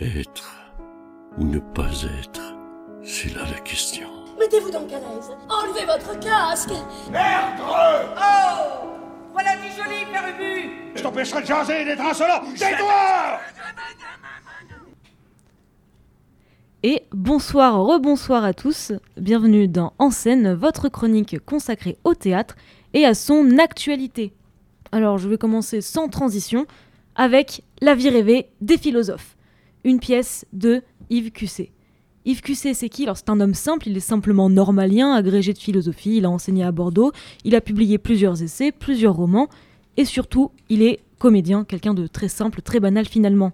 Être ou ne pas être, c'est là la question. Mettez-vous donc à l'aise. Enlevez votre casque. Merde Oh Voilà du joli, Père Ubu Je t'empêcherai de jaser et d'être insolent Tais-toi Et bonsoir, rebonsoir à tous. Bienvenue dans En scène, votre chronique consacrée au théâtre et à son actualité. Alors, je vais commencer sans transition avec La vie rêvée des philosophes, une pièce de Yves Cusset. Yves Cusset, c'est qui c'est un homme simple, il est simplement normalien, agrégé de philosophie, il a enseigné à Bordeaux, il a publié plusieurs essais, plusieurs romans, et surtout, il est comédien, quelqu'un de très simple, très banal finalement.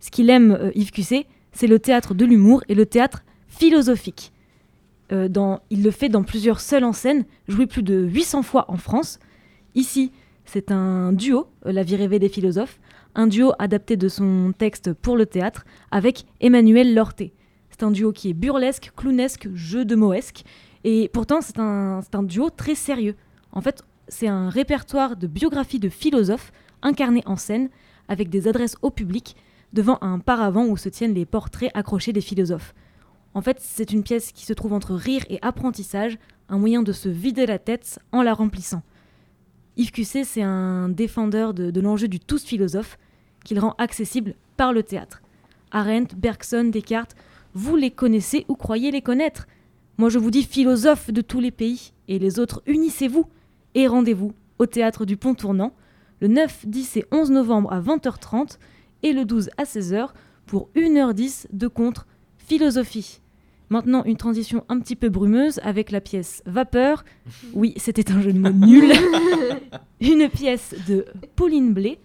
Ce qu'il aime, euh, Yves Cusset, c'est le théâtre de l'humour et le théâtre philosophique. Euh, il le fait dans plusieurs seuls en scène, joué plus de 800 fois en France. Ici, c'est un duo, euh, La vie rêvée des philosophes, un duo adapté de son texte pour le théâtre avec Emmanuel Lorté. C'est un duo qui est burlesque, clownesque, jeu de moesque, et pourtant c'est un, duo très sérieux. En fait, c'est un répertoire de biographies de philosophes incarnés en scène avec des adresses au public devant un paravent où se tiennent les portraits accrochés des philosophes. En fait, c'est une pièce qui se trouve entre rire et apprentissage, un moyen de se vider la tête en la remplissant. Yves Cusset, c'est un défendeur de, de l'enjeu du tous philosophe qu'il rend accessible par le théâtre. Arendt, Bergson, Descartes, vous les connaissez ou croyez les connaître. Moi je vous dis philosophes de tous les pays, et les autres unissez-vous et rendez-vous au théâtre du Pont Tournant le 9, 10 et 11 novembre à 20h30 et le 12 à 16h pour 1h10 de contre philosophie. Maintenant, une transition un petit peu brumeuse avec la pièce Vapeur. Oui, c'était un jeu de mots nul. une pièce de Pauline Blé,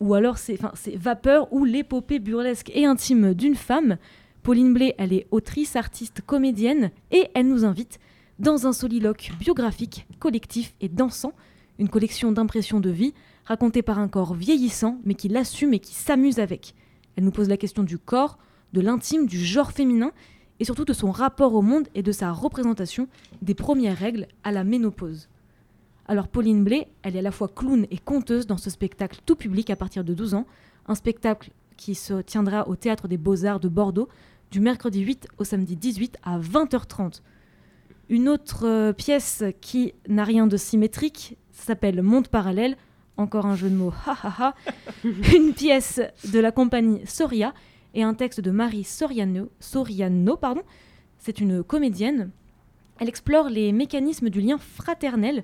ou alors c'est Vapeur ou l'épopée burlesque et intime d'une femme. Pauline Blé, elle est autrice, artiste, comédienne, et elle nous invite dans un soliloque biographique, collectif et dansant, une collection d'impressions de vie racontée par un corps vieillissant, mais qui l'assume et qui s'amuse avec. Elle nous pose la question du corps, de l'intime, du genre féminin, et surtout de son rapport au monde et de sa représentation des premières règles à la ménopause. Alors Pauline Blé, elle est à la fois clown et conteuse dans ce spectacle tout public à partir de 12 ans, un spectacle qui se tiendra au Théâtre des Beaux-Arts de Bordeaux du mercredi 8 au samedi 18 à 20h30. Une autre euh, pièce qui n'a rien de symétrique s'appelle Monde parallèle, encore un jeu de mots, ha ha ha, une pièce de la compagnie Soria et un texte de Marie Soriano, Soriano pardon. c'est une comédienne. Elle explore les mécanismes du lien fraternel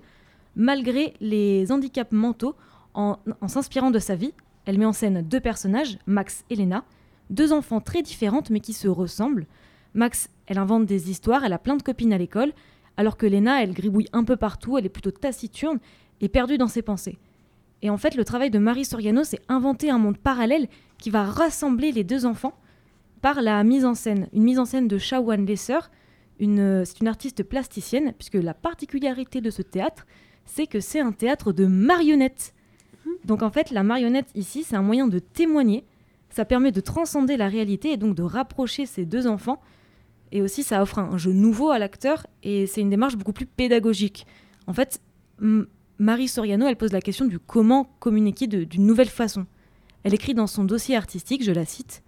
malgré les handicaps mentaux en, s'inspirant de sa vie. Elle met en scène deux personnages, Max et Lena, deux enfants très différentes mais qui se ressemblent. Max, elle invente des histoires, elle a plein de copines à l'école, alors que Lena, elle gribouille un peu partout, elle est plutôt taciturne et perdue dans ses pensées. Et en fait, le travail de Marie Soriano, c'est inventer un monde parallèle qui va rassembler les deux enfants par la mise en scène. Une mise en scène de Shawan Lesser, c'est une artiste plasticienne, puisque la particularité de ce théâtre, c'est que c'est un théâtre de marionnettes. Donc en fait, la marionnette ici, c'est un moyen de témoigner. Ça permet de transcender la réalité et donc de rapprocher ces deux enfants. Et aussi, ça offre un jeu nouveau à l'acteur et c'est une démarche beaucoup plus pédagogique. En fait, M- Marie Soriano, elle pose la question du comment communiquer d'une nouvelle façon. Elle écrit dans son dossier artistique, je la cite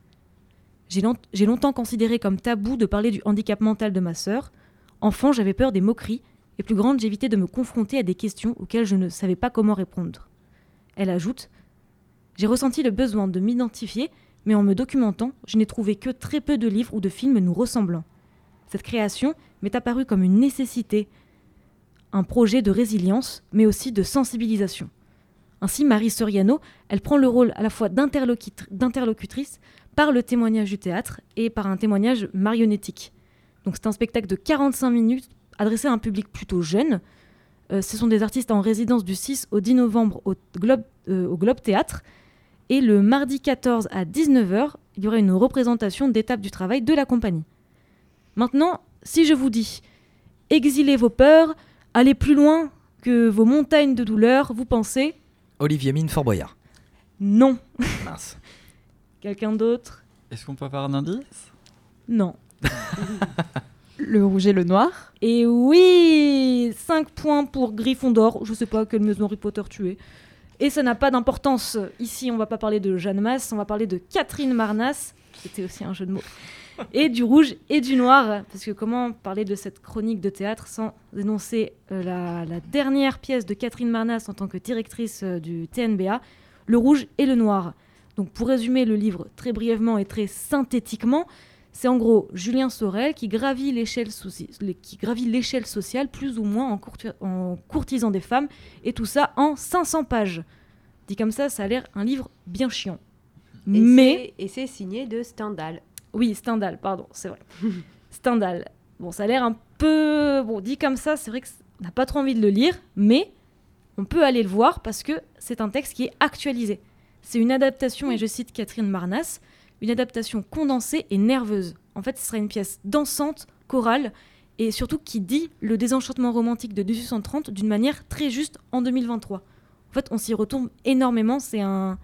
J'ai long- j'ai longtemps considéré comme tabou de parler du handicap mental de ma sœur. Enfant, j'avais peur des moqueries, et plus grande, j'évitais de me confronter à des questions auxquelles je ne savais pas comment répondre. Elle ajoute J'ai ressenti le besoin de m'identifier, mais en me documentant, je n'ai trouvé que très peu de livres ou de films nous ressemblant. Cette création m'est apparue comme une nécessité, un projet de résilience, mais aussi de sensibilisation. Ainsi, Marie Soriano, elle prend le rôle à la fois d'interlocutr- d'interlocutrice par le témoignage du théâtre et par un témoignage marionnettique. Donc c'est un spectacle de 45 minutes adressé à un public plutôt jeune. Euh, ce sont des artistes en résidence du 6 au 10 novembre au Globe, euh, au Globe Théâtre. Et le mardi 14 à 19h, il y aura une représentation d'étapes du travail de la compagnie. Maintenant, si je vous dis exilez vos peurs, allez plus loin que vos montagnes de douleur, vous pensez? Olivier Mine Fort Boyard. non. Mince. Quelqu'un d'autre? Est-ce qu'on peut avoir un indice? Non. Le rouge et le noir. Et oui 5 points pour Gryffondor. Je sais pas quelle maison Harry Potter tu es. Et ça n'a pas d'importance. Ici, on va pas parler de Jeanne Masse, on va parler de Catherine Marnas. C'était aussi un jeu de mots. Et du rouge et du noir. Parce que comment parler de cette chronique de théâtre sans énoncer euh, la, la dernière pièce de Catherine Marnas en tant que directrice euh, du TNBA, Le rouge et le noir. Donc pour résumer le livre très brièvement et très synthétiquement, c'est en gros Julien Sorel qui gravit l'échelle sociale plus ou moins en, courti- en courtisant des femmes et tout ça en 500 pages. Dit comme ça, ça a l'air un livre bien chiant. Et Mais c'est- Et c'est signé de Stendhal. oui, Stendhal, pardon, c'est vrai. Stendhal. Bon, ça a l'air un peu bon dit comme ça, c'est vrai que c- on n'a pas trop envie de le lire, mais on peut aller le voir parce que c'est un texte qui est actualisé. C'est une adaptation, et je cite Catherine Marnas, une adaptation condensée et nerveuse. En fait, ce sera une pièce dansante, chorale, et surtout qui dit le désenchantement romantique de 1830 d'une manière très juste en 2023. En fait, on s'y retombe énormément, c'est un,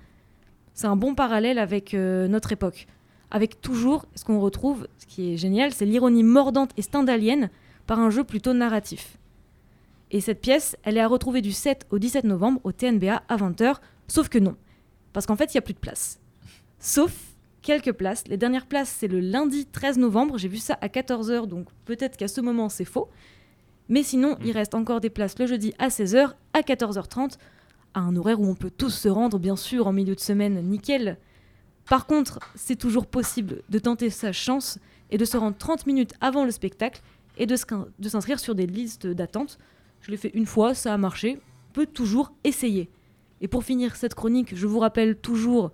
c'est un bon parallèle avec euh, notre époque. Avec toujours, ce qu'on retrouve, ce qui est génial, c'est l'ironie mordante et stendhalienne par un jeu plutôt narratif. Et cette pièce, elle est à retrouver du 7 au 17 novembre au TNBA à 20h, sauf que non. Parce qu'en fait, il n'y a plus de place. Sauf quelques places. Les dernières places, c'est le lundi 13 novembre. J'ai vu ça à 14h, donc peut-être qu'à ce moment, c'est faux. Mais sinon, il reste encore des places le jeudi à 16h, à 14h30, à un horaire où on peut tous se rendre, bien sûr, en milieu de semaine, nickel. Par contre, c'est toujours possible de tenter sa chance et de se rendre 30 minutes avant le spectacle et de s'inscrire sur des listes d'attente. Je l'ai fait une fois, ça a marché. On peut toujours essayer. Et pour finir cette chronique, je vous rappelle toujours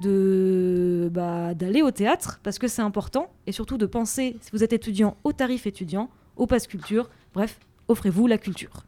de bah, d'aller au théâtre parce que c'est important et surtout de penser, si vous êtes étudiant, au tarif étudiant, au pass culture. Bref, offrez-vous la culture.